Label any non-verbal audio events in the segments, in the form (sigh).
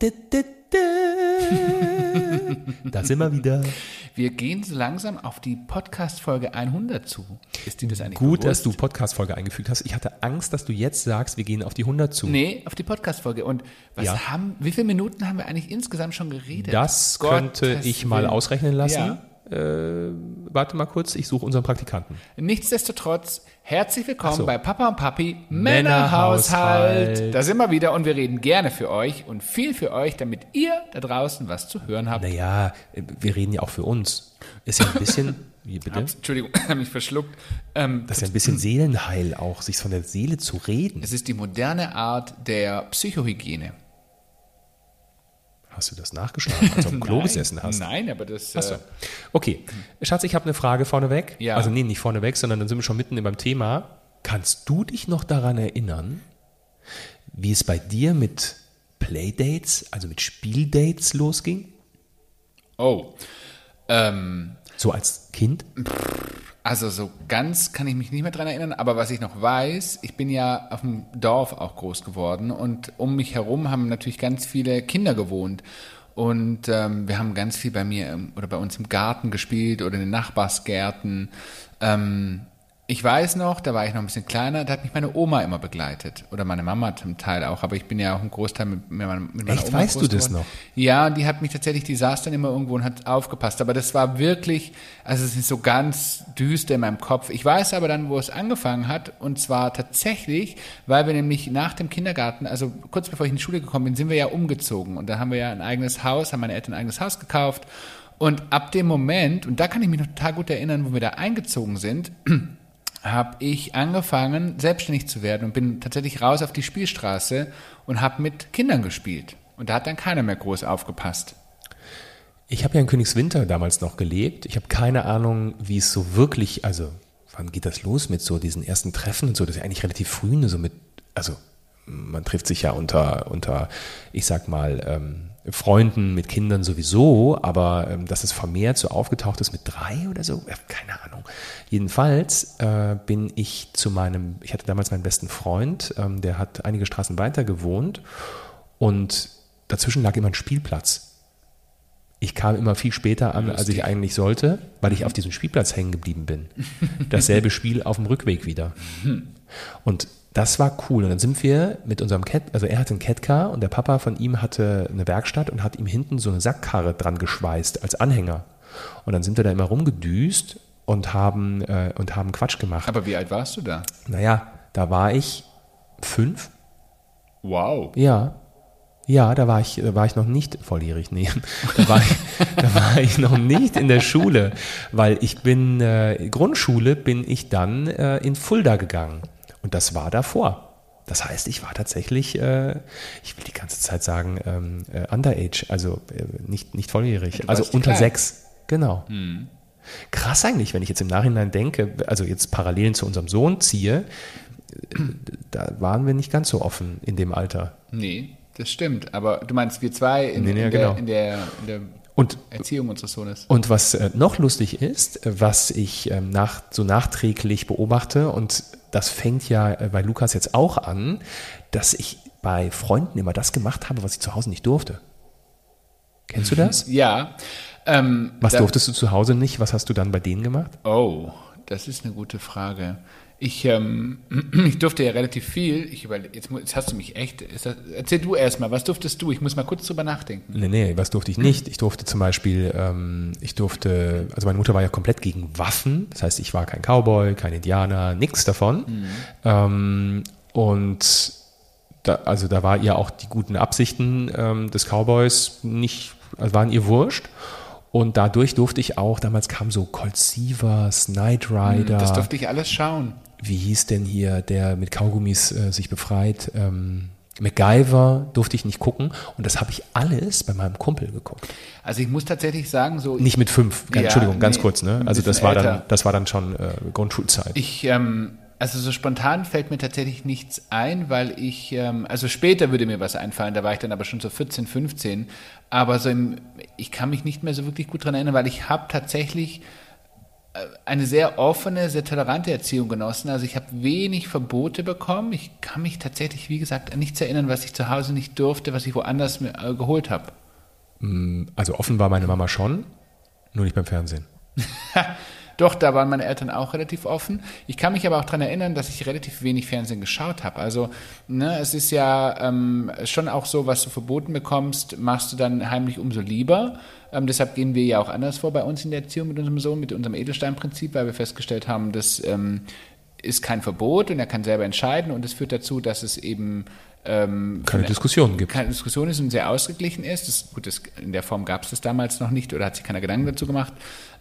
(laughs) Da sind wir wieder. Wir gehen so langsam auf die Podcast-Folge 100 zu. Ist dir das eigentlich Gut, bewusst? dass du Podcast-Folge eingefügt hast. Ich hatte Angst, dass du jetzt sagst, wir gehen auf die 100 zu. Nee, auf die Podcast-Folge. Und was Ja. haben, wie viele Minuten haben wir eigentlich insgesamt schon geredet? Das Gottes könnte ich mal Willen. ausrechnen lassen. Ja. Äh, warte mal kurz, ich suche unseren Praktikanten. Nichtsdestotrotz, herzlich willkommen so. bei Papa und Papi Männerhaushalt. Männerhaushalt. Da sind wir wieder und wir reden gerne für euch und viel für euch, damit ihr da draußen was zu hören habt. Naja, wir reden ja auch für uns. Ist ja ein bisschen, (laughs) wie bitte? Ups, Entschuldigung, (laughs) habe mich verschluckt. Ähm, Das ist ja ein bisschen Seelenheil auch, sich von der Seele zu reden. es ist die moderne Art der Psychohygiene. Hast du das nachgeschlagen, (laughs) als du dem Klo gesessen hast? Nein, aber das. Äh, Okay, Schatz, ich habe eine Frage vorneweg. Ja. Also nee, nicht vorneweg, sondern dann sind wir schon mitten beim Thema. Kannst du dich noch daran erinnern, wie es bei dir mit Playdates, also mit Spieldates losging? oh. Ähm, So als Kind? Also so ganz kann ich mich nicht mehr dran erinnern, aber was ich noch weiß, ich bin ja auf dem Dorf auch groß geworden und um mich herum haben natürlich ganz viele Kinder gewohnt. Und ähm, wir haben ganz viel bei mir im, oder bei uns im Garten gespielt oder in den Nachbarsgärten. Ähm, ich weiß noch, da war ich noch ein bisschen kleiner, da hat mich meine Oma immer begleitet. Oder meine Mama zum Teil auch, aber ich bin ja auch ein Großteil mit, mit meiner mit meiner Echt? Oma Weißt du das noch? Ja, die hat mich tatsächlich, die saß dann immer irgendwo und hat aufgepasst. Aber das war wirklich, also es ist so ganz düster in meinem Kopf. Ich weiß aber dann, wo es angefangen hat. Und zwar tatsächlich, weil wir nämlich nach dem Kindergarten, also kurz bevor ich in die Schule gekommen bin, sind wir ja umgezogen. Und da haben wir ja ein eigenes Haus, haben meine Eltern ein eigenes Haus gekauft. Und ab dem Moment, und da kann ich mich noch total gut erinnern, wo wir da eingezogen sind, (clears throat) habe ich angefangen, selbstständig zu werden und bin tatsächlich raus auf die Spielstraße und habe mit Kindern gespielt. Und da hat dann keiner mehr groß aufgepasst. Ich habe ja in Königswinter damals noch gelebt. Ich habe keine Ahnung, wie es so wirklich, also wann geht das los mit so diesen ersten Treffen und so? Das ist ja eigentlich relativ früh, ne, so mit, also man trifft sich ja unter, unter ich sag mal, ähm, Freunden, mit Kindern sowieso, aber ähm, dass es vermehrt so aufgetaucht ist mit drei oder so, keine Ahnung. Jedenfalls äh, bin ich zu meinem, ich hatte damals meinen besten Freund, ähm, der hat einige Straßen weiter gewohnt und dazwischen lag immer ein Spielplatz. Ich kam immer viel später an, als ich eigentlich sollte, weil ich auf diesem Spielplatz hängen geblieben bin. (laughs) Dasselbe Spiel auf dem Rückweg wieder. Und das war cool. Und dann sind wir mit unserem Cat, also er hatte ein Catcar und der Papa von ihm hatte eine Werkstatt und hat ihm hinten so eine Sackkarre dran geschweißt als Anhänger. Und dann sind wir da immer rumgedüst und haben, äh, und haben Quatsch gemacht. Aber wie alt warst du da? Naja, da war ich fünf. Wow. Ja. Ja, da war ich, da war ich noch nicht volljährig, nee. Da war ich, (laughs) da war ich noch nicht in der Schule, weil ich bin, äh, Grundschule bin ich dann äh, in Fulda gegangen. Und das war davor. Das heißt, ich war tatsächlich, äh, ich will die ganze Zeit sagen, ähm, äh, underage, also äh, nicht, nicht volljährig, also unter klein. sechs. Genau. Krass eigentlich, wenn ich jetzt im Nachhinein denke, also jetzt Parallelen zu unserem Sohn ziehe, äh, da waren wir nicht ganz so offen in dem Alter. Nee, das stimmt. Aber du meinst, wir zwei in, Nee, nee, in, genau. der, in, der, in der Und Erziehung unseres Sohnes. Und was äh, noch lustig ist, äh, was ich ähm, nach, so nachträglich beobachte, und das fängt ja äh, bei Lukas jetzt auch an, dass ich bei Freunden immer das gemacht habe, was ich zu Hause nicht durfte. Kennst du das? (laughs) Ja. Ähm, Was da- durftest du zu Hause nicht? Was hast du dann bei denen gemacht? Oh, das ist eine gute Frage. Ich, ähm, (clears throat) ich durfte ja relativ viel. Ich überle jetzt, jetzt hast du mich echt. Das, erzähl du erst mal, was durftest du? Ich muss mal kurz drüber nachdenken. Nee, nee, was durfte ich nicht? Ich durfte zum Beispiel, ähm, ich durfte, also meine Mutter war ja komplett gegen Waffen. Das heißt, ich war kein Cowboy, kein Indianer, nichts davon. Ähm, und da, also da war ihr auch die guten Absichten ähm, des Cowboys nicht, also waren ihr wurscht. Und dadurch durfte ich auch, damals kam so Colt Sievers, Knight Rider. Das durfte ich alles schauen. wie hieß denn hier, der mit Kaugummis äh, sich befreit? Ähm, MacGyver durfte ich nicht gucken. Und das habe ich alles bei meinem Kumpel geguckt. Also ich muss tatsächlich sagen, so Nicht mit fünf, Ja, Entschuldigung, ganz nee, kurz. Ne? Also das war, dann, älter. das war dann schon äh, Grundschulzeit. Ich, ähm, also so spontan fällt mir tatsächlich nichts ein, weil ich, ähm, also später würde mir was einfallen, da war ich dann aber schon so 14, 15, aber so im, ich kann mich nicht mehr so wirklich gut dran erinnern, weil ich habe tatsächlich eine sehr offene, sehr tolerante Erziehung genossen. Also ich habe wenig Verbote bekommen. Ich kann mich tatsächlich, wie gesagt, an nichts erinnern, was ich zu Hause nicht durfte, was ich woanders mir, äh, geholt habe. Also offen war meine Mama schon, nur nicht beim Fernsehen. (laughs) Doch, da waren meine Eltern auch relativ offen. Ich kann mich aber auch daran erinnern, dass ich relativ wenig Fernsehen geschaut habe. Also ne, es ist ja ähm, schon auch so, was du verboten bekommst, machst du dann heimlich umso lieber. Ähm, deshalb gehen wir ja auch anders vor bei uns in der Erziehung mit unserem Sohn, mit unserem Edelsteinprinzip, weil wir festgestellt haben, das ähm, ist kein Verbot und er kann selber entscheiden und es führt dazu, dass es eben ähm, Keine Diskussionen gibt. keine Diskussion ist und sehr ausgeglichen ist. Das, gut, das, in der Form gab es das damals noch nicht oder hat sich keiner Gedanken dazu gemacht.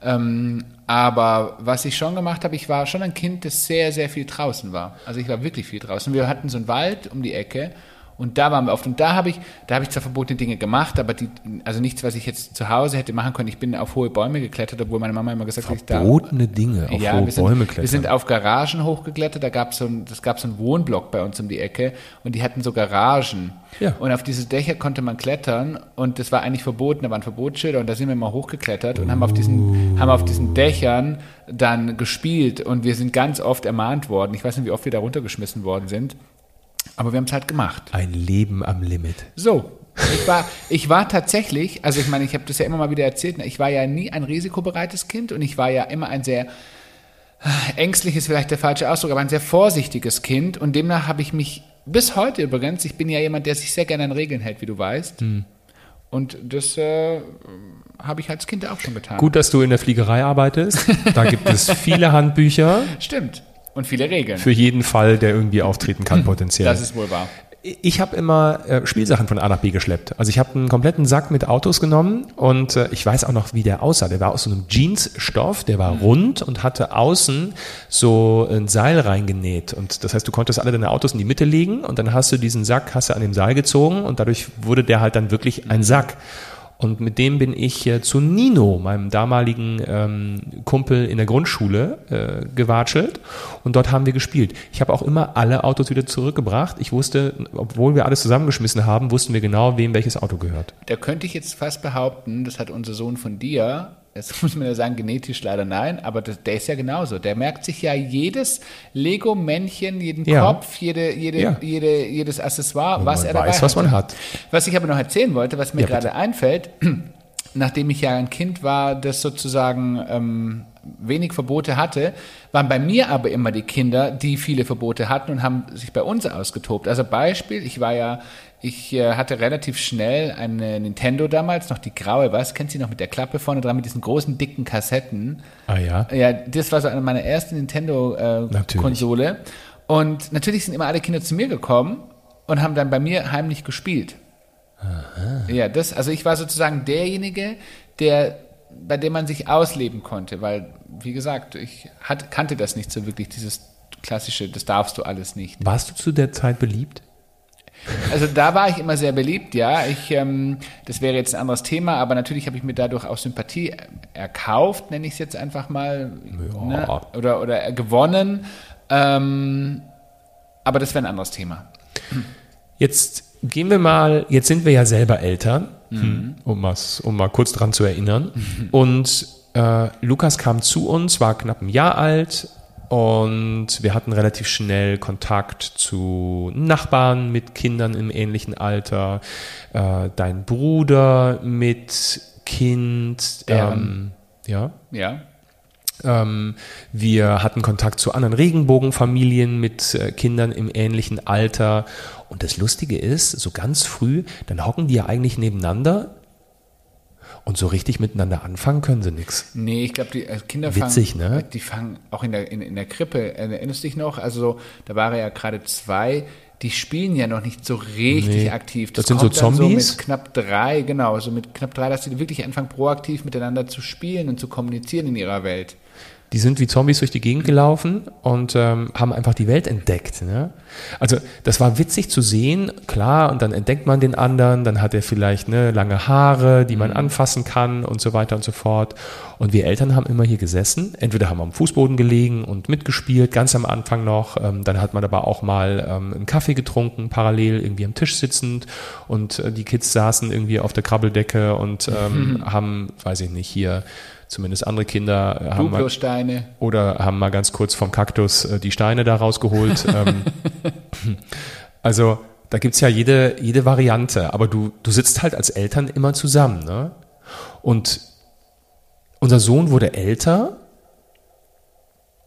Ähm, aber was ich schon gemacht habe, ich war schon ein Kind, das sehr, sehr viel draußen war. Also ich war wirklich viel draußen. Wir hatten so einen Wald um die Ecke und da waren wir oft. Und da habe ich, da habe ich zwar verbotene Dinge gemacht, aber die, also nichts, was ich jetzt zu Hause hätte machen können. Ich bin auf hohe Bäume geklettert, obwohl meine Mama immer gesagt hat, ich da Verbotene Dinge auf ja, hohe wir sind, Bäume Wir klettern. sind auf Garagen hochgeklettert, da gab so ein, das gab so einen Wohnblock bei uns um die Ecke und die hatten so Garagen. Ja. Und auf diese Dächer konnte man klettern und das war eigentlich verboten, da waren Verbotsschilder und da sind wir mal hochgeklettert und haben auf diesen, haben auf diesen Dächern dann gespielt und wir sind ganz oft ermahnt worden. Ich weiß nicht, wie oft wir da runtergeschmissen worden sind, aber wir haben es halt gemacht. Ein Leben am Limit. So. Ich war, ich war tatsächlich, also ich meine, ich habe das ja immer mal wieder erzählt, ne, ich war ja nie ein risikobereites Kind und ich war ja immer ein sehr äh, ängstlich ist vielleicht der falsche Ausdruck, aber ein sehr vorsichtiges Kind und demnach habe ich mich bis heute übrigens, ich bin ja jemand, der sich sehr gerne an Regeln hält, wie du weißt. Und das äh, habe ich als Kind auch schon getan. Gut, dass du in der Fliegerei arbeitest. Da gibt es (laughs) viele Handbücher Stimmt. Und viele Regeln. für jeden Fall, der irgendwie auftreten kann, potenziell. das ist wohl wahr. Ich habe immer äh, Spielsachen von A nach B geschleppt. Also ich habe einen kompletten Sack mit Autos genommen und äh, ich weiß auch noch, wie der aussah. Der war aus so einem Jeansstoff, der war rund und hatte außen so ein Seil reingenäht. Und das heißt, du konntest alle deine Autos in die Mitte legen und dann hast du diesen Sack, hast du an dem Seil gezogen und dadurch wurde der halt dann wirklich ein Sack. Und mit dem bin ich äh, zu Nino, meinem damaligen ähm, Kumpel in der Grundschule, äh, gewatschelt. Und dort haben wir gespielt. Ich habe auch immer alle Autos wieder zurückgebracht. Ich wusste, obwohl wir alles zusammengeschmissen haben, wussten wir genau, wem welches Auto gehört. Da könnte ich jetzt fast behaupten, das hat unser Sohn von dir, jetzt muss man ja sagen, genetisch leider nein, aber das, der ist ja genauso. Der merkt sich ja jedes Lego-Männchen, jeden Ja. Kopf, jede, jede, Ja. jede, jedes Accessoire, Und was man er dabei weiß, was man hat. Was ich aber noch erzählen wollte, was mir Ja, gerade einfällt, (clears throat) nachdem ich ja ein Kind war, das sozusagen ähm, wenig Verbote hatte, waren bei mir aber immer die Kinder, die viele Verbote hatten und haben sich bei uns ausgetobt. Also Beispiel, ich war ja, ich äh, hatte relativ schnell eine Nintendo damals, noch die graue, was, kennt sie noch mit der Klappe vorne dran, mit diesen großen, dicken Kassetten. Ah ja. Ja, das war so eine meiner ersten. Nintendo-Konsole. und natürlich sind immer alle Kinder zu mir gekommen und haben dann bei mir heimlich gespielt. Ja, das, also ich war sozusagen derjenige, der, bei dem man sich ausleben konnte, weil, wie gesagt, ich hat, kannte das nicht so wirklich, dieses klassische, das darfst du alles nicht. Warst du zu der Zeit beliebt? Also da war ich immer sehr beliebt, ja. Ich, ähm, das wäre jetzt ein anderes Thema, aber natürlich habe ich mir dadurch auch Sympathie erkauft, nenne ich es jetzt einfach mal, Ja. ne? oder, oder gewonnen. Ähm, aber das wäre ein anderes Thema. Jetzt gehen wir mal, jetzt sind wir ja selber Eltern, um, was, um mal kurz dran zu erinnern. (laughs) Und äh, Lukas kam zu uns, war knapp ein Jahr alt und wir hatten relativ schnell Kontakt zu Nachbarn mit Kindern im ähnlichen Alter, äh, dein Bruder mit Kind, ähm, ja. Ja. Ähm, wir hatten Kontakt zu anderen Regenbogenfamilien mit äh, Kindern im ähnlichen Alter. Und das Lustige ist, so ganz früh, dann hocken die ja eigentlich nebeneinander und so richtig miteinander anfangen können sie nichts. Nee, ich glaube, die äh, Kinder fangen, Witzig, ne? die fangen auch in der, in, in der Krippe, äh, erinnerst du dich noch? Also so, da war er ja gerade zwei, die spielen ja noch nicht so richtig Nee. aktiv. Das sind so Zombies? So mit knapp drei, genau, so mit knapp drei, dass die wirklich anfangen, proaktiv miteinander zu spielen und zu kommunizieren in ihrer Welt. Die sind wie Zombies durch die Gegend gelaufen und ähm, haben einfach die Welt entdeckt. Ne? Also das war witzig zu sehen, klar, und dann entdeckt man den anderen, dann hat er vielleicht ne, lange Haare, die man anfassen kann und so weiter und so fort. Und wir Eltern haben immer hier gesessen, entweder haben wir am Fußboden gelegen und mitgespielt, ganz am Anfang noch, ähm, dann hat man aber auch mal ähm, einen Kaffee getrunken, parallel irgendwie am Tisch sitzend und äh, die Kids saßen irgendwie auf der Krabbeldecke und ähm, (laughs) haben, weiß ich nicht, hier Zumindest andere Kinder äh, haben mal, oder haben mal ganz kurz vom Kaktus äh, die Steine da rausgeholt. (laughs) ähm, also da gibt's ja jede, jede Variante, aber du, du sitzt halt als Eltern immer zusammen. Ne? Und unser Sohn wurde älter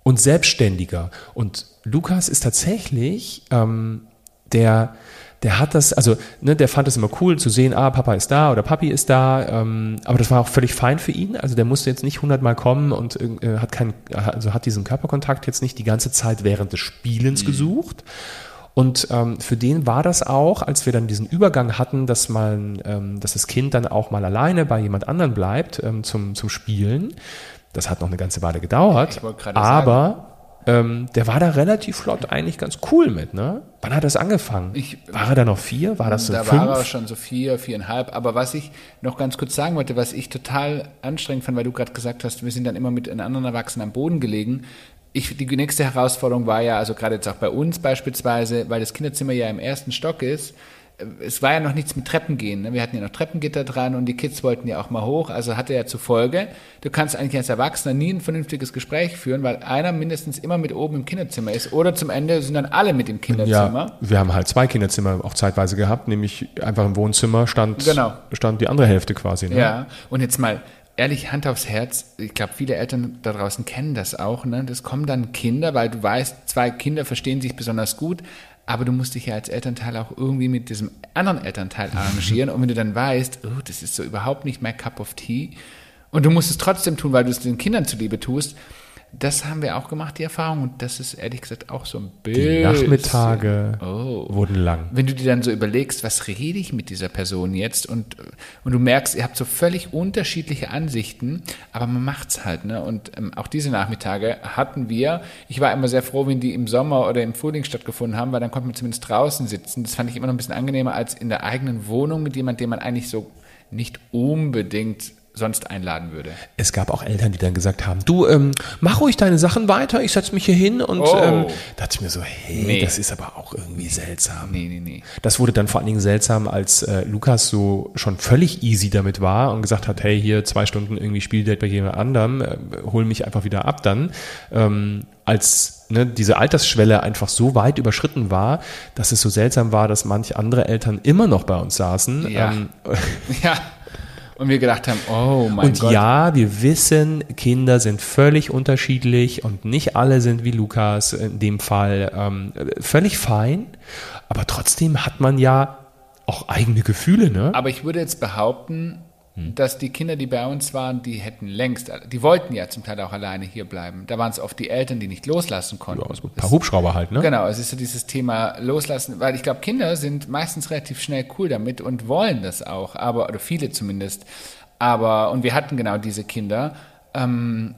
und selbstständiger. Und Lukas ist tatsächlich ähm, der, der hat das, also ne, der fand es immer cool zu sehen, ah, Papa ist da oder Papi ist da, ähm, aber das war auch völlig fein für ihn. Also der musste jetzt nicht hundertmal kommen und äh, hat keinen, also hat diesen Körperkontakt jetzt nicht die ganze Zeit während des Spielens gesucht. Und ähm, für den war das auch, als wir dann diesen Übergang hatten, dass man, ähm, dass das Kind dann auch mal alleine bei jemand anderen bleibt ähm, zum, zum Spielen. Das hat noch eine ganze Weile gedauert. Aber ähm, der war da relativ flott eigentlich ganz cool mit, ne? Wann hat das angefangen? Ich- war er da noch vier? War das so da fünf? war er schon so vier, viereinhalb. Aber was ich noch ganz kurz sagen wollte, was ich total anstrengend fand, weil du gerade gesagt hast, wir sind dann immer mit einem anderen Erwachsenen am Boden gelegen. Ich, die nächste Herausforderung war ja, also gerade jetzt auch bei uns beispielsweise, weil das Kinderzimmer ja im ersten Stock ist, es war ja noch nichts mit Treppengehen. Ne? Wir hatten ja noch Treppengitter dran und die Kids wollten ja auch mal hoch. Also hatte ja zur Folge, du kannst eigentlich als Erwachsener nie ein vernünftiges Gespräch führen, weil einer mindestens immer mit oben im Kinderzimmer ist. Oder zum Ende sind dann alle mit im Kinderzimmer. Ja, wir haben halt zwei Kinderzimmer auch zeitweise gehabt, nämlich einfach im Wohnzimmer stand, Genau. stand die andere Hälfte quasi. Ne? Ja, und jetzt mal ehrlich, Hand aufs Herz, ich glaube, viele Eltern da draußen kennen das auch. Ne? Das kommen dann Kinder, weil du weißt, zwei Kinder verstehen sich besonders gut, aber du musst dich ja als Elternteil auch irgendwie mit diesem anderen Elternteil arrangieren. und wenn du dann weißt, oh, das ist so überhaupt nicht mein Cup of Tea, und du musst es trotzdem tun, weil du es den Kindern zuliebe tust, das haben wir auch gemacht, die Erfahrung. Und das ist ehrlich gesagt auch so ein Die bisschen. Nachmittage Oh wurden lang. wenn du dir dann so überlegst, was rede ich mit dieser Person jetzt und, und du merkst, ihr habt so völlig unterschiedliche Ansichten, aber man macht's halt, ne? Und ähm, auch diese Nachmittage hatten wir. Ich war immer sehr froh, wenn die im Sommer oder im Frühling stattgefunden haben, weil dann konnte man zumindest draußen sitzen. Das fand ich immer noch ein bisschen angenehmer als in der eigenen Wohnung mit jemandem, den man eigentlich so nicht unbedingt sonst einladen würde. Es gab auch Eltern, die dann gesagt haben, du, ähm, mach ruhig deine Sachen weiter, ich setze mich hier hin und Oh. ähm, da dachte ich mir so, hey, Nee. das ist aber auch irgendwie seltsam. Nee, nee, nee. Das wurde dann vor allen Dingen seltsam, als äh, Lukas so schon völlig easy damit war und gesagt hat, hey, hier zwei Stunden irgendwie Spieldate bei jemand anderem, äh, hol mich einfach wieder ab dann. Ähm, als ne, diese Altersschwelle einfach so weit überschritten war, dass es so seltsam war, dass manche andere Eltern immer noch bei uns saßen. Ja. Ähm, Ja. (laughs) Und wir gedacht haben, oh mein und Gott. ja, wir wissen, Kinder sind völlig unterschiedlich und nicht alle sind wie Lukas in dem Fall ähm, völlig fein. Aber trotzdem hat man ja auch eigene Gefühle, ne? Aber ich würde jetzt behaupten, Hm. dass die Kinder, die bei uns waren, die hätten längst, die wollten ja zum Teil auch alleine hier bleiben. Da waren es oft die Eltern, die nicht loslassen konnten. Ja, so ein paar Hubschrauber halt, ne? Genau, es ist so dieses Thema loslassen, weil ich glaube, Kinder sind meistens relativ schnell cool damit und wollen das auch, aber, oder viele zumindest. Aber, und wir hatten genau diese Kinder, ähm,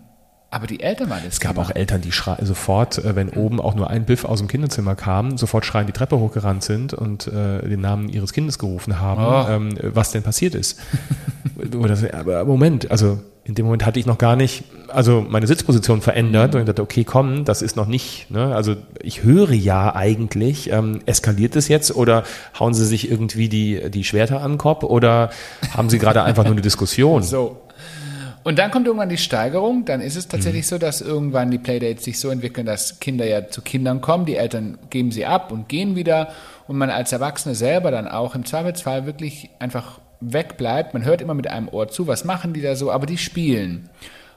aber die Eltern waren das. Es gab auch Eltern, die schrei- sofort, äh, wenn oben auch nur ein Biff aus dem Kinderzimmer kam, sofort schreien die Treppe hochgerannt sind und äh, den Namen ihres Kindes gerufen haben, Oh. ähm, was denn passiert ist. (laughs) Oder aber Moment, also in dem Moment hatte ich noch gar nicht, also meine Sitzposition verändert und ich dachte, okay, komm, das ist noch nicht, ne? also ich höre ja eigentlich, ähm, eskaliert es jetzt oder hauen sie sich irgendwie die, die Schwerter an den Kopf oder haben sie gerade einfach nur eine (laughs) Diskussion? So. Und dann kommt irgendwann die Steigerung. Dann ist es Mhm. tatsächlich so, dass irgendwann die Playdates sich so entwickeln, dass Kinder ja zu Kindern kommen. Die Eltern geben sie ab und gehen wieder. Und man als Erwachsene selber dann auch im Zweifelsfall wirklich einfach wegbleibt. Man hört immer mit einem Ohr zu, was machen die da so, aber die spielen.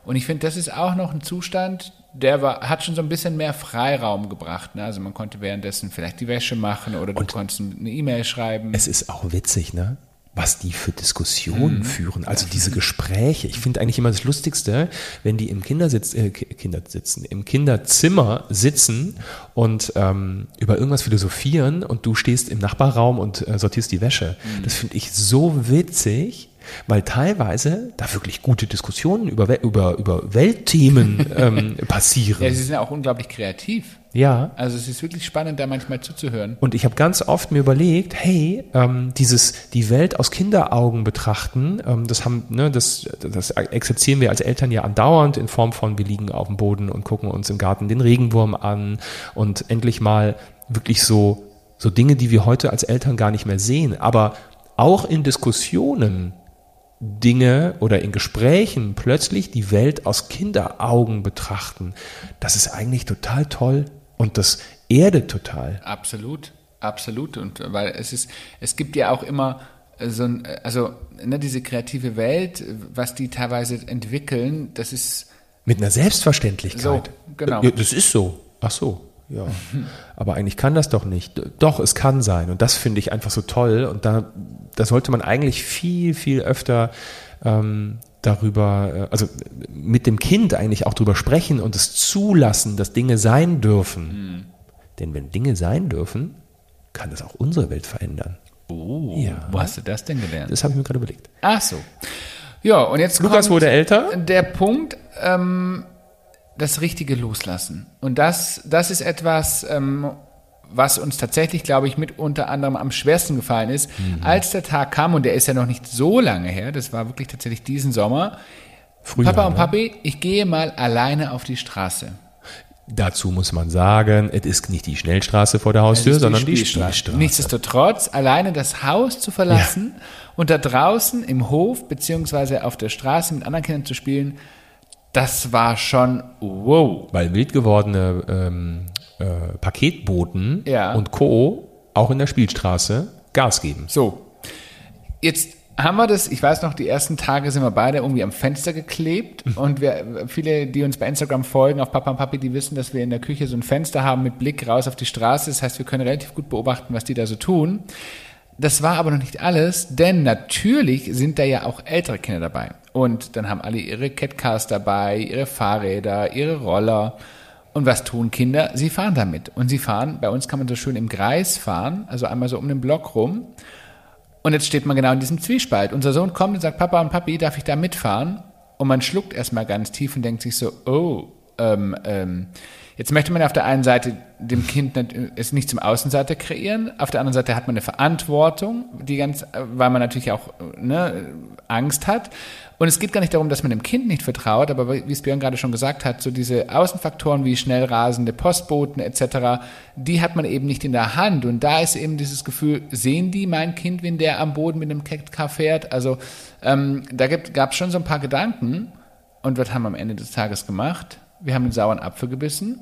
Und ich finde, das ist auch noch ein Zustand, der war, hat schon so ein bisschen mehr Freiraum gebracht. Ne? Also man konnte währenddessen vielleicht die Wäsche machen oder du konntest eine E-Mail schreiben. Es ist auch witzig, ne? Was die für Diskussionen Mhm. führen, also diese Gespräche. Ich finde eigentlich immer das Lustigste, wenn die im Kindersitz, äh, Ki- Kinder sitzen, im Kinderzimmer sitzen und ähm, über irgendwas philosophieren und du stehst im Nachbarraum und äh, sortierst die Wäsche. Mhm. Das finde ich so witzig, weil teilweise da wirklich gute Diskussionen über, über, über Weltthemen (laughs) ähm, passieren. ja, sie sind ja auch unglaublich kreativ. ja. Also es ist wirklich spannend, da manchmal zuzuhören. Und ich habe ganz oft mir überlegt, hey, ähm, dieses die Welt aus Kinderaugen betrachten, ähm, das haben, ne, das, das exerzieren wir als Eltern ja andauernd in Form von, wir liegen auf dem Boden und gucken uns im Garten den Regenwurm an und endlich mal wirklich so so Dinge, die wir heute als Eltern gar nicht mehr sehen, aber auch in Diskussionen Dinge oder in Gesprächen plötzlich die Welt aus Kinderaugen betrachten. Das ist eigentlich total toll und das erdet total. Absolut, absolut. Und weil es ist, es gibt ja auch immer so ein, also ne, diese kreative Welt, was die teilweise entwickeln, das ist mit einer Selbstverständlichkeit. So, genau. Das ist so. Ach so. Ja. Aber eigentlich kann das doch nicht. Doch, es kann sein. Und das finde ich einfach so toll. Und da, da sollte man eigentlich viel, viel öfter ähm, darüber, äh, also mit dem Kind eigentlich auch darüber sprechen und es zulassen, dass Dinge sein dürfen. Mhm. Denn wenn Dinge sein dürfen, kann das auch unsere Welt verändern. Oh, ja. wo hast du das denn gelernt? Das habe ich mir gerade überlegt. Ach so. Ja, und jetzt Lukas wurde älter. Der Punkt, ähm, das richtige Loslassen. Und das, das ist etwas, ähm, was uns tatsächlich, glaube ich, mit unter anderem am schwersten gefallen ist, mhm. als der Tag kam, und der ist ja noch nicht so lange her, das war wirklich tatsächlich diesen Sommer. Früher, Papa und ne? Papi, ich gehe mal alleine auf die Straße. Dazu muss man sagen, es ist nicht die Schnellstraße vor der Haustür, die sondern die Spielstraße. Nichtsdestotrotz, alleine das Haus zu verlassen ja. und da draußen im Hof beziehungsweise auf der Straße mit anderen Kindern zu spielen, das war schon wow. Weil wild gewordene ähm, äh, Paketboten ja. und Co. auch in der Spielstraße Gas geben. So, jetzt haben wir das, ich weiß noch, die ersten Tage sind wir beide irgendwie am Fenster geklebt mhm. und wir, viele, die uns bei Instagram folgen, auf Papa und Papi, die wissen, dass wir in der Küche so ein Fenster haben mit Blick raus auf die Straße. Das heißt, wir können relativ gut beobachten, was die da so tun. Das war aber noch nicht alles, denn natürlich sind da ja auch ältere Kinder dabei. Und dann haben alle ihre Catcars dabei, ihre Fahrräder, ihre Roller. Und was tun Kinder? Sie fahren damit. Und sie fahren, bei uns kann man so schön im Kreis fahren, also einmal so um den Block rum. Und jetzt steht man genau in diesem Zwiespalt. Unser Sohn kommt und sagt, Papa und Papi, darf ich da mitfahren? Und man schluckt erstmal ganz tief und denkt sich so, oh, ähm, ähm, Jetzt möchte man auf der einen Seite dem Kind es nicht zum Außenseiter kreieren, auf der anderen Seite hat man eine Verantwortung, die ganz, weil man natürlich auch ne, Angst hat. Und es geht gar nicht darum, dass man dem Kind nicht vertraut, aber wie es Björn gerade schon gesagt hat, so diese Außenfaktoren wie schnell rasende Postboten etc., die hat man eben nicht in der Hand. Und da ist eben dieses Gefühl, sehen die mein Kind, wenn der am Boden mit einem Car fährt? Also ähm, da gab es schon so ein paar Gedanken. Und was haben wir am Ende des Tages gemacht? Wir haben einen sauren Apfel gebissen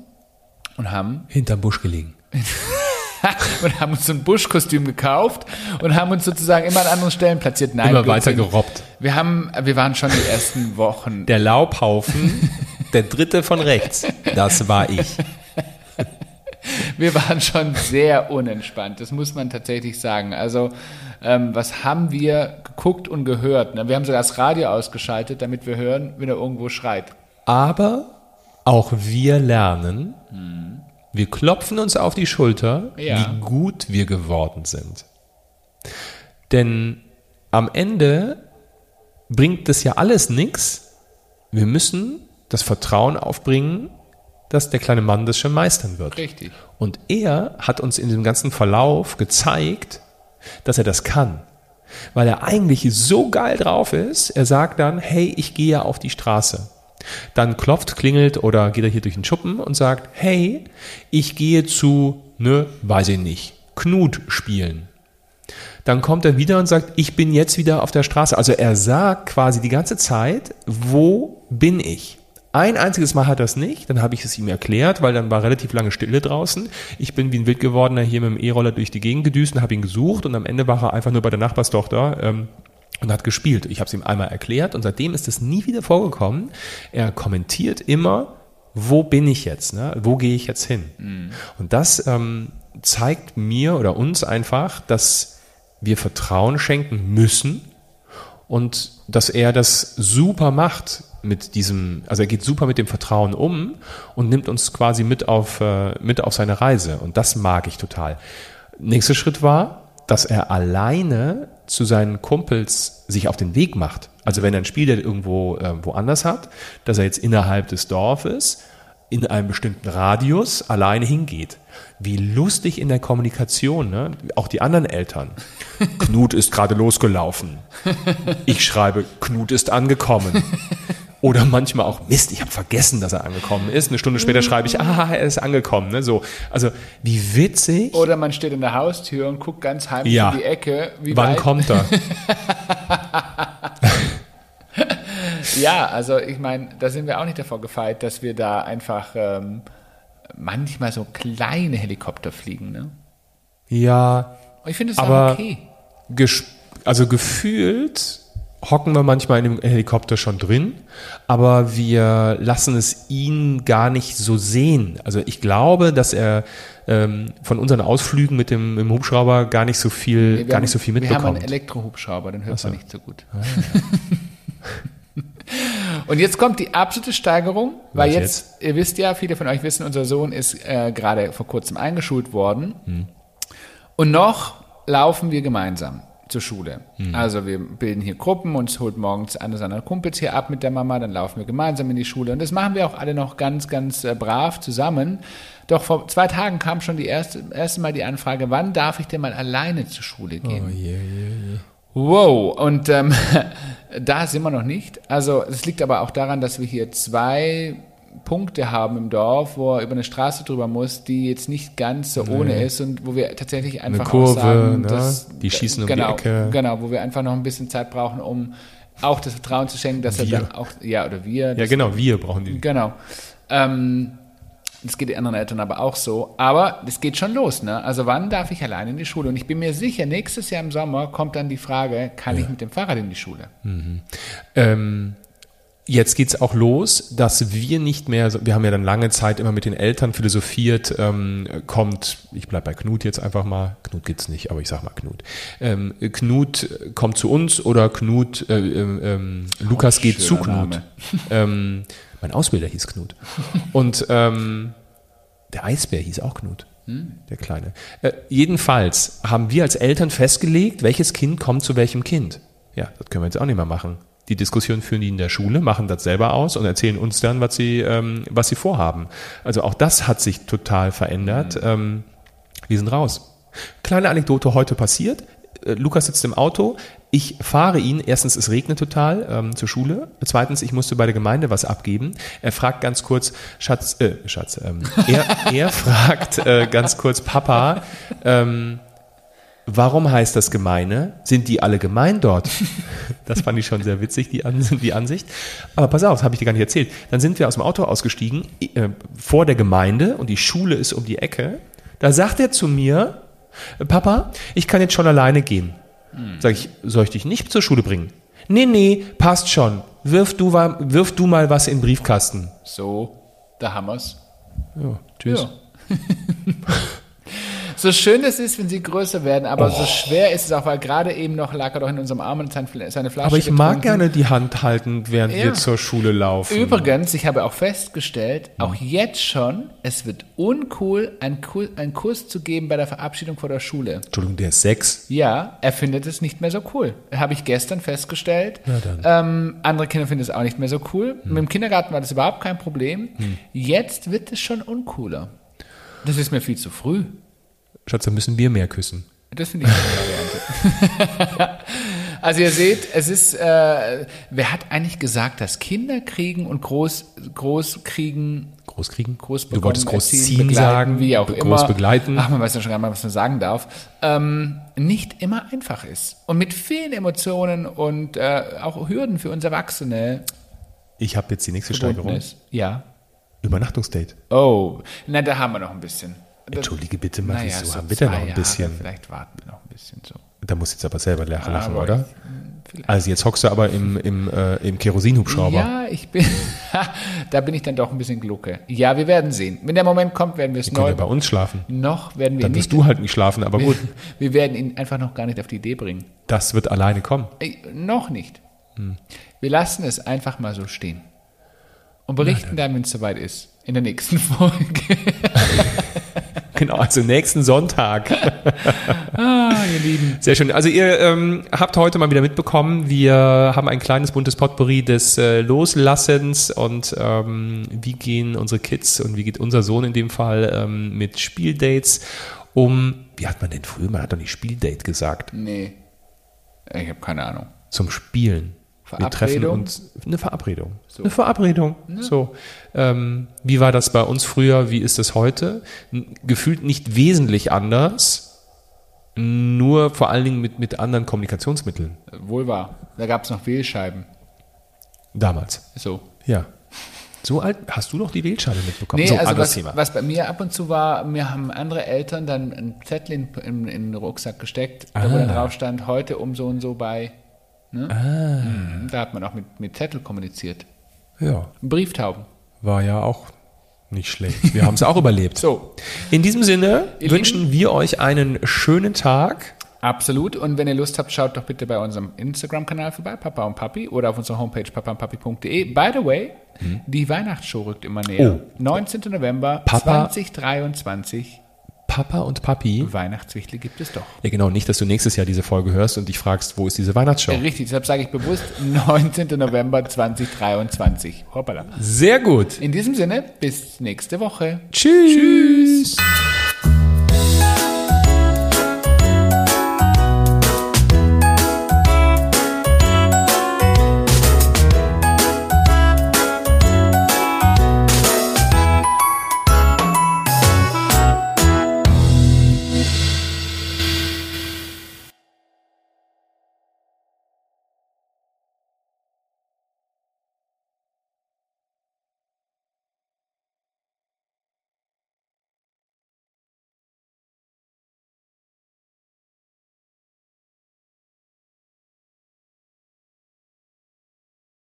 und haben hinterm Busch gelegen. (laughs) und haben uns so ein Buschkostüm gekauft und haben uns sozusagen immer an anderen Stellen platziert. Nein, immer weiter gerobbt. Wir haben, wir waren schon die ersten Wochen. Der Laubhaufen, der dritte von rechts, das war ich. (laughs) Wir waren schon sehr unentspannt, das muss man tatsächlich sagen. Also, ähm, was haben wir geguckt und gehört? Wir haben sogar das Radio ausgeschaltet, damit wir hören, wenn er irgendwo schreit. Aber auch wir lernen, mhm. wir klopfen uns auf die Schulter, ja. wie gut wir geworden sind. Denn am Ende bringt das ja alles nichts. Wir müssen das Vertrauen aufbringen, dass der kleine Mann das schon meistern wird. Richtig. Und er hat uns in dem ganzen Verlauf gezeigt, dass er das kann. Weil er eigentlich so geil drauf ist, er sagt dann, hey, ich gehe auf die Straße. Dann klopft, klingelt oder geht er hier durch den Schuppen und sagt, hey, ich gehe zu, ne, weiß ich nicht, Knut spielen. Dann kommt er wieder und sagt, ich bin jetzt wieder auf der Straße. Also er sagt quasi die ganze Zeit, wo bin ich? Ein einziges Mal hat er es nicht, dann habe ich es ihm erklärt, weil dann war relativ lange Stille draußen. Ich bin wie ein Wildgewordener hier mit dem E-Roller durch die Gegend gedüst und habe ihn gesucht und am Ende war er einfach nur bei der Nachbarstochter ähm, und hat gespielt. Ich habe es ihm einmal erklärt und seitdem ist es nie wieder vorgekommen. Er kommentiert immer, wo bin ich jetzt? Ne? Wo gehe ich jetzt hin? Mhm. Und das ähm, zeigt mir oder uns einfach, dass wir Vertrauen schenken müssen und dass er das super macht mit diesem, also er geht super mit dem Vertrauen um und nimmt uns quasi mit auf, äh, mit auf seine Reise. Und das mag ich total. Nächster Schritt war, dass er alleine zu seinen Kumpels sich auf den Weg macht. Also wenn er ein Spiel irgendwo äh, woanders hat, dass er jetzt innerhalb des Dorfes in einem bestimmten Radius alleine hingeht. Wie lustig in der Kommunikation, ne? Auch die anderen Eltern. (laughs) Knut ist gerade losgelaufen. Ich schreibe, Knut ist angekommen. Oder manchmal auch, Mist, ich habe vergessen, dass er angekommen ist. Eine Stunde später schreibe ich, ah, er ist angekommen. Ne? So, also wie witzig. Oder man steht in der Haustür und guckt ganz heimlich ja. in die Ecke. Wie Wann weit? kommt er? (laughs) Ja, also ich meine, da sind wir auch nicht davor gefeit, dass wir da einfach ähm, manchmal so kleine Helikopter fliegen. Ne? Ja, ich finde es Aber- auch okay. also gefühlt hocken wir manchmal in dem Helikopter schon drin, aber wir lassen es ihn gar nicht so sehen. Also ich glaube, dass er ähm, von unseren Ausflügen mit dem im Hubschrauber gar nicht so viel, Wir gar haben- nicht so viel Wir haben einen mitbekommt. Elektrohubschrauber, den hört Ach so. man nicht so gut. (laughs) Und jetzt kommt die absolute Steigerung, weil Was jetzt, ihr wisst ja, viele von euch wissen, unser Sohn ist äh, gerade vor kurzem eingeschult worden. Hm. Und noch laufen wir gemeinsam zur Schule. Hm. Also wir bilden hier Gruppen, uns holt morgens einer seiner Kumpels hier ab mit der Mama, dann laufen wir gemeinsam in die Schule. Und das machen wir auch alle noch ganz, ganz äh, brav zusammen. Doch vor zwei Tagen kam schon die erste, erste Mal die Anfrage, wann darf ich denn mal alleine zur Schule gehen? Oh je, je, je. Wow, und ähm, (laughs) da sind wir noch nicht. Also es liegt aber auch daran, dass wir hier zwei Punkte haben im Dorf, wo er über eine Straße drüber muss, die jetzt nicht ganz so ohne ist und wo wir tatsächlich einfach Kurve, auch sagen, ne? dass, Die schießen um die genau, Ecke. Genau, wo wir einfach noch ein bisschen Zeit brauchen, um auch das Vertrauen zu schenken, dass Wir. er dann auch, ja, oder wir. Ja, genau, wir brauchen die. Genau. Ähm, das geht den anderen Eltern aber auch so. Aber das geht schon los, ne? Also wann darf ich allein in die Schule? Und ich bin mir sicher, nächstes Jahr im Sommer kommt dann die Frage, kann ich mit dem Fahrrad in die Schule? Ähm, jetzt geht's auch los, dass wir nicht mehr, wir haben ja dann lange Zeit immer mit den Eltern philosophiert, ähm, kommt, ich bleib bei Knut jetzt einfach mal, Knut gibt's nicht, aber ich sag mal Knut. Ähm, Knut kommt zu uns oder Knut, äh, ähm, ähm, Lukas geht zu Knut. (laughs) Ähm, mein Ausbilder hieß Knut. Und ähm, der Eisbär hieß auch Knut. Der Kleine. Äh, jedenfalls haben wir als Eltern festgelegt, welches Kind kommt zu welchem Kind. Ja, das können wir jetzt auch nicht mehr machen. Die Diskussion führen die in der Schule, machen das selber aus und erzählen uns dann, was sie, ähm, was sie vorhaben. Also auch das hat sich total verändert. Ähm, wir sind raus. Kleine Anekdote heute passiert. Äh, Lukas sitzt im Auto. Ich fahre ihn. Erstens, es regnet total ähm, zur Schule. Zweitens, ich musste bei der Gemeinde was abgeben. Er fragt ganz kurz, Schatz, äh, Schatz, ähm, er, er (laughs) fragt äh, ganz kurz, Papa, ähm, warum heißt das Gemeine? Sind die alle gemein dort? (laughs) Das fand ich schon sehr witzig, die, An die Ansicht. Aber pass auf, das habe ich dir gar nicht erzählt. Dann sind wir aus dem Auto ausgestiegen, äh, vor der Gemeinde und die Schule ist um die Ecke. Da sagt er zu mir, Papa, ich kann jetzt schon alleine gehen. Sag ich, soll ich dich nicht zur Schule bringen? Nee, nee, passt schon. Wirf du, wirf du mal was in den Briefkasten. So, da haben wir's. Ja, tschüss. Ja. (laughs) so schön es ist, wenn sie größer werden, aber Oh. so schwer ist es auch, weil gerade eben noch lag er doch in unserem Arm und seine Flasche Aber ich mag getrunken. gerne die Hand halten, während Ja. wir zur Schule laufen. Übrigens, ich habe auch festgestellt, auch jetzt schon, es wird uncool, einen Kuss, einen Kuss zu geben bei der Verabschiedung vor der Schule. Entschuldigung, der ist sechs. Ja, er findet es nicht mehr so cool. Habe ich gestern festgestellt. Hm. Ähm, andere Kinder finden es auch nicht mehr so cool. Mit dem Kindergarten war das überhaupt kein Problem. Jetzt wird es schon uncooler. Das ist mir viel zu früh. Schatz, dann müssen wir mehr küssen. Das finde ich eine Variante. (laughs) also ihr seht, es ist, äh, wer hat eigentlich gesagt, dass Kinder kriegen und groß, groß kriegen, Großkriegen? groß Du wolltest großziehen begleiten, sagen, wie auch groß immer. begleiten. Ach, man weiß ja schon gar nicht was man sagen darf. Ähm, nicht immer einfach ist. Und mit vielen Emotionen und äh, auch Hürden für uns Erwachsene Ich habe jetzt die nächste Steigerung. ist. Ja. Übernachtungsdate. Oh, na, da haben wir noch ein bisschen. Entschuldige bitte mal, Naja, so haben wir da noch ein Jahre, bisschen? Vielleicht warten wir noch ein bisschen so. Da musst du jetzt aber selber lachen, Aber oder? ich- vielleicht. Also jetzt hockst du aber im, im, äh, im Kerosinhubschrauber. Ja, ich bin, (laughs) da bin ich dann doch ein bisschen glucke. Ja, wir werden sehen. Wenn der Moment kommt, werden wir es Wir können neu. ja bei uns schlafen. Noch werden wir Dann nicht. wirst du halt nicht schlafen, aber wir, gut, (laughs) wir werden ihn einfach noch gar nicht auf die Idee bringen. das wird alleine kommen. Ey, noch nicht. Hm. Wir lassen es einfach mal so stehen. Und berichten dann, wenn es soweit ist. In der nächsten (laughs) Folge. Genau, also nächsten Sonntag. (laughs) ah, ihr Lieben. Sehr schön. Also ihr ähm, habt heute mal wieder mitbekommen, wir haben ein kleines buntes Potpourri des äh, Loslassens und ähm, wie gehen unsere Kids und wie geht unser Sohn in dem Fall ähm, mit Spieldates um. Wie hat man denn früher? Man hat doch nicht Spieldate gesagt. Nee. Ich habe keine Ahnung. Zum Spielen. Wir treffen uns eine Verabredung. Eine Verabredung. So. Ähm, wie war das bei uns früher? Wie ist das heute? Gefühlt nicht wesentlich anders, nur vor allen Dingen mit, mit anderen Kommunikationsmitteln. Wohl wahr. Da gab es noch Wählscheiben. Damals. So. Ja. So alt hast du doch die Wählschale mitbekommen. Nee, so, also was, Thema. was bei mir ab und zu war, mir haben andere Eltern dann einen Zettel in, in, in den Rucksack gesteckt, da wo dann Ah. drauf stand, heute um so und so bei. Ne? Mhm, Da hat man auch mit, mit Zettel kommuniziert. Ja, Brieftauben. war ja auch nicht schlecht. Wir haben es auch überlebt. (laughs) So. In diesem Sinne Ihr wünschen wir euch einen schönen Tag. Absolut. Und wenn ihr Lust habt, schaut doch bitte bei unserem Instagram-Kanal vorbei, Papa und Papi, oder auf unserer Homepage papaundpapi.de. By the way, die Weihnachtsshow rückt immer näher. Oh. 19. November Papa- 2023. Papa und Papi. Weihnachtswichtel gibt es doch. Ja, genau, nicht, dass du nächstes Jahr diese Folge hörst und dich fragst, wo ist diese Weihnachtsshow? Richtig, deshalb sage ich bewusst (laughs) 19. November 2023. Hoppala. Sehr gut. In diesem Sinne, bis nächste Woche. Tschüss.